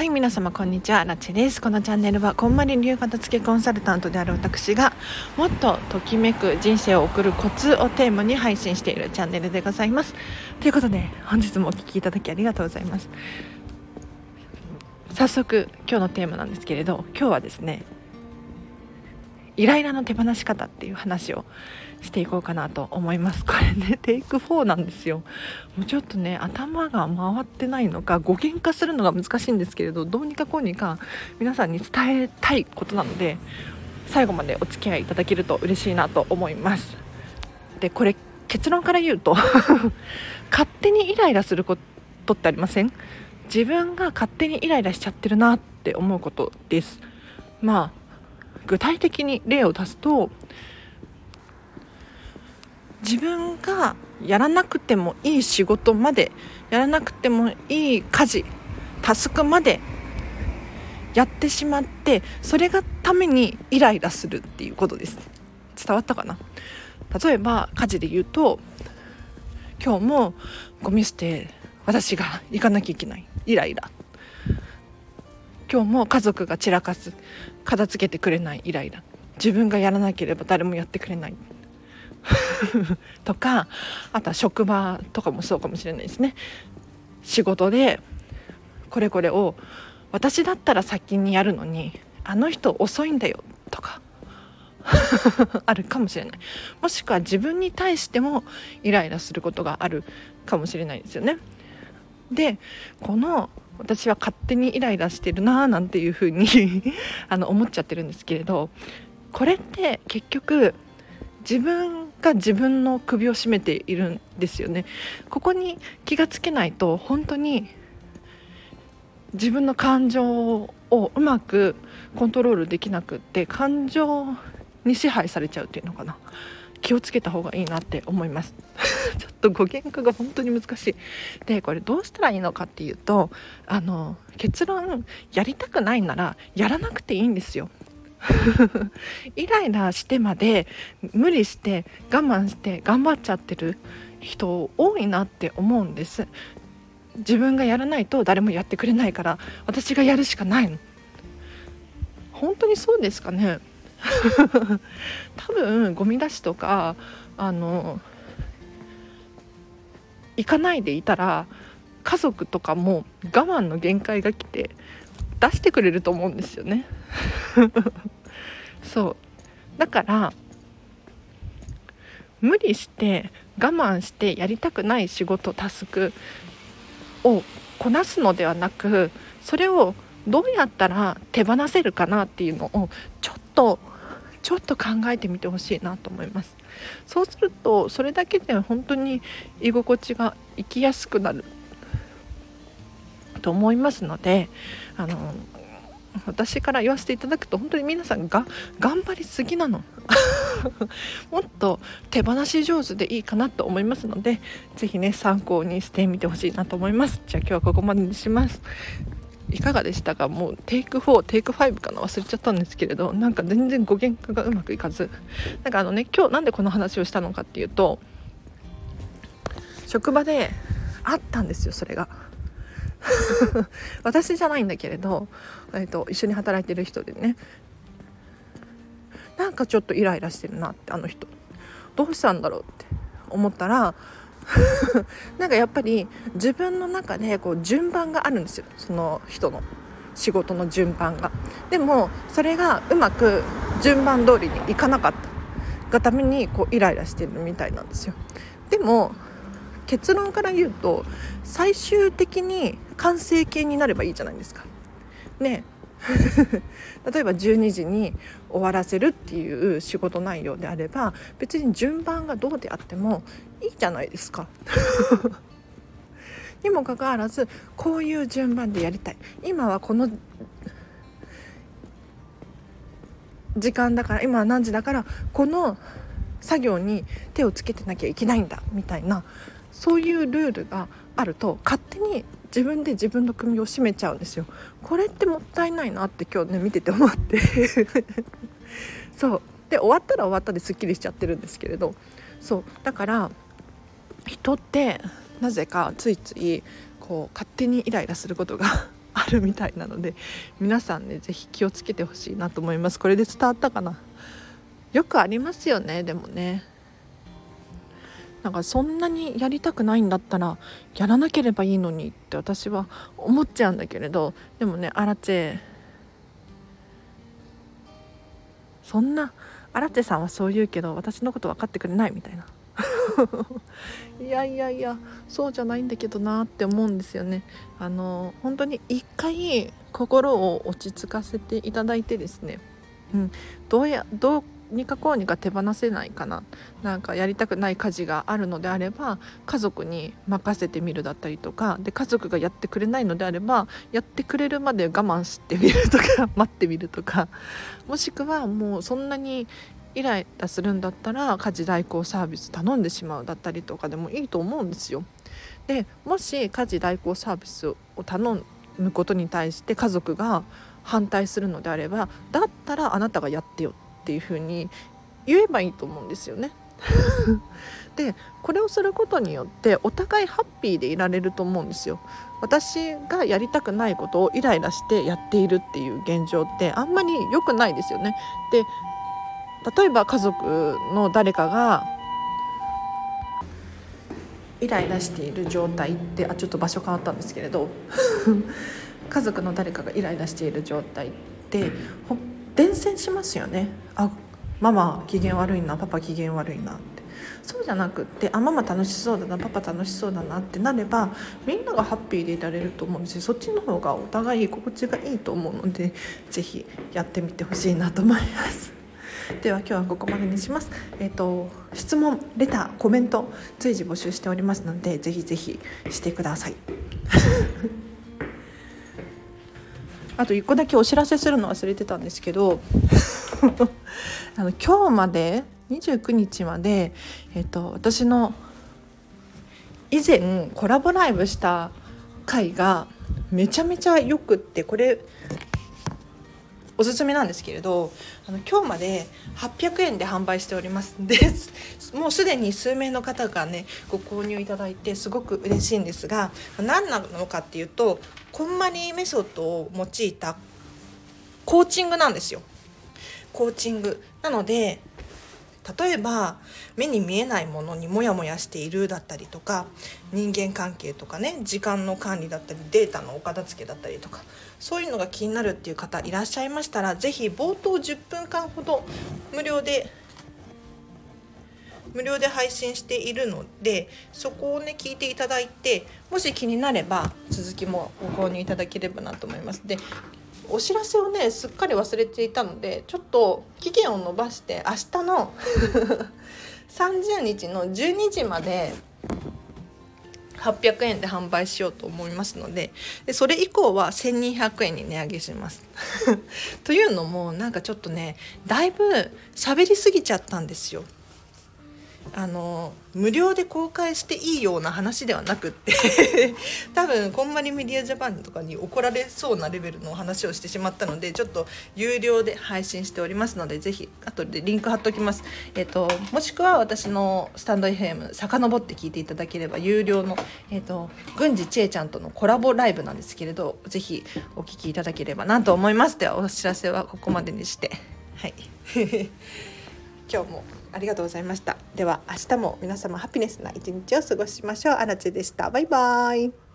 はい皆様こんにちは。ラチです。このチャンネルはこんまり流片付けコンサルタントである私がもっとときめく人生を送るコツをテーマに配信しているチャンネルでございます。ということで本日もお聴きいただきありがとうございます。早速今日のテーマなんですけれど今日はですねイライラの手放し方っていう話をしていこうかなと思います。これねテイク4なんですよ。もうちょっとね頭が回ってないのか語源化するのが難しいんですけれどどうにかこうにか皆さんに伝えたいことなので最後までお付き合いいただけると嬉しいなと思います。でこれ結論から言うと 勝手にイライラすることってありません？自分が勝手にイライラしちゃってるなって思うことです。まあ具体的に例を出すと自分がやらなくてもいい仕事までやらなくてもいい家事タスクまでやってしまってそれがためにイライラするっていうことです。伝わったかな？例えば家事で言うと今日もゴミ捨て私が行かなきゃいけない。イライラ。今日も家族が散らかす。片付けてくれないイライラ。自分がやらなければ誰もやってくれない。とかあとは職場とかもそうかもしれないですね。仕事でこれこれを私だったら先にやるのにあの人遅いんだよ。とか あるかもしれない。もしくは自分に対してもイライラすることがあるかもしれないですよね。でこの私は勝手にイライラしてるなーなんていうふうに あの思っちゃってるんですけれどこれって結局自分が自分の首を絞めているんですよね。ここに気がつけないと本当に自分の感情をうまくコントロールできなくって感情に支配されちゃうっていうのかな。気をつけた方がいいなって思います。ちょっと語源化が本当に難しい。でこれどうしたらいいのかっていうとあの結論やりたくないならやらなくていいんですよ。イライラしてまで無理して我慢して頑張っちゃってる人多いなって思うんです。自分がやらないと誰もやってくれないから私がやるしかないの。本当にそうですかね？多分ゴミ出しとかあの行かないでいたら家族とかも我慢の限界が来て出してくれると思うんですよね。そう。だから無理して我慢してやりたくない仕事タスクをこなすのではなくそれをどうやったら手放せるかなっていうのをちょっとちょっと考えてみてほしいなと思います。そうするとそれだけで本当に居心地が生きやすくなる。と思いますのであの私から言わせていただくと本当に皆さんが頑張りすぎなの。もっと手放し上手でいいかなと思いますので是非ね参考にしてみてほしいなと思います。じゃあ今日はここまでにします。いかがでしたか？もうテイク4テイク5かな？忘れちゃったんですけれどなんか全然語源化がうまくいかず。なんかあのね今日なんでこの話をしたのかっていうと職場であったんですよそれが。私じゃないんだけれど、えーと、一緒に働いてる人でね。なんかちょっとイライラしてるなってあの人。どうしたんだろうって思ったら なんかやっぱり自分の中でこう順番があるんですよその人の仕事の順番が。でもそれがうまく順番通りにいかなかったがためにこうイライラしてるみたいなんですよ。でも結論から言うと最終的に完成形になればいいじゃないですか。ね。例えば12時に終わらせるっていう仕事内容であれば別に順番がどうであってもいいじゃないですか。にもかかわらずこういう順番でやりたい今はこの時間だから今は何時だからこの作業に手をつけてなきゃいけないんだみたいなそういうルールがあると勝手に自分で自分の首を絞めちゃうんですよ。これってもったいないなって今日ね見てて思って。そう。で終わったら終わったですっきりしちゃってるんですけれど。そう。だから人ってなぜかついついこう勝手にイライラすることが あるみたいなので皆さんね是非気をつけてほしいなと思います。これで伝わったかな？よくありますよねでもね。なんかそんなにやりたくないんだったらやらなければいいのにって私は思っちゃうんだけれどでもねアラチェそんなアラチェさんはそう言うけど私のこと分かってくれないみたいな。いやいやいやそうじゃないんだけどなって思うんですよね。あの本当に一回心を落ち着かせていただいてですね、うん、どうやどうにかこうにか手放せないかな。なんかやりたくない家事があるのであれば家族に任せてみるだったりとかで家族がやってくれないのであればやってくれるまで我慢してみるとか 待ってみるとか。もしくはもうそんなにイライラするんだったら家事代行サービス頼んでしまうだったりとかでもいいと思うんですよ。でもし家事代行サービスを頼むことに対して家族が反対するのであればだったらあなたがやってよ。っていうふうに言えばいいと思うんですよね。でこれをすることによってお互いハッピーでいられると思うんですよ。私がやりたくないことをイライラしてやっているっていう現状ってあんまり良くないですよね。で例えば 家族の誰かがイライラしている状態ってあちょっと場所変わったんですけれど家族の誰かがイライラしている状態って伝染しますよね。あママ機嫌悪いなパパ機嫌悪いなって。そうじゃなくってあママ楽しそうだなパパ楽しそうだなってなればみんながハッピーでいられると思うんですよ。そっちの方がお互い心地がいいと思うので是非やってみてほしいなと思います。では今日はここまでにします。えっ、ー、と質問レターコメント随時募集しておりますのでぜひぜひしてください。あと1個だけお知らせするの忘れてたんですけど あの今日まで29日まで、えっと、私の以前コラボライブした回がめちゃめちゃよくってこれおすすめなんですけれどあの今日まで800円で販売しておりますで もうすでに数名の方がねご購入いただいてすごく嬉しいんですが何なのかっていうとこんまりメソッドを用いたコーチングなんですよ。コーチング。なので例えば目に見えないものにモヤモヤしているだったりとか人間関係とかね時間の管理だったりデータのお片付けだったりとかそういうのが気になるっていう方いらっしゃいましたら是非冒頭10分間ほど無料で無料で配信しているのでそこをね聞いていただいてもし気になれば続きもご購入いただければなと思います。でお知らせをねすっかり忘れていたのでちょっと期限を延ばして明日の 30日の12時まで800円で販売しようと思いますのででそれ以降は1200円に値上げします。というのもなんかちょっとねだいぶ喋りすぎちゃったんですよ。あの無料で公開していいような話ではなくって 多分こんまりメディアジャパンとかに怒られそうなレベルの話をしてしまったのでちょっと有料で配信しておりますのでぜひ後でリンク貼っておきます、えーと、もしくは私のスタンド FM 遡って聞いていただければ有料の、えーと、郡司千恵ちゃんとのコラボライブなんですけれどぜひお聞きいただければなと思います。ではお知らせはここまでにして。はい。今日もありがとうございました。では明日も皆様ハピネスな一日を過ごしましょう。あらちでした。バイバイ。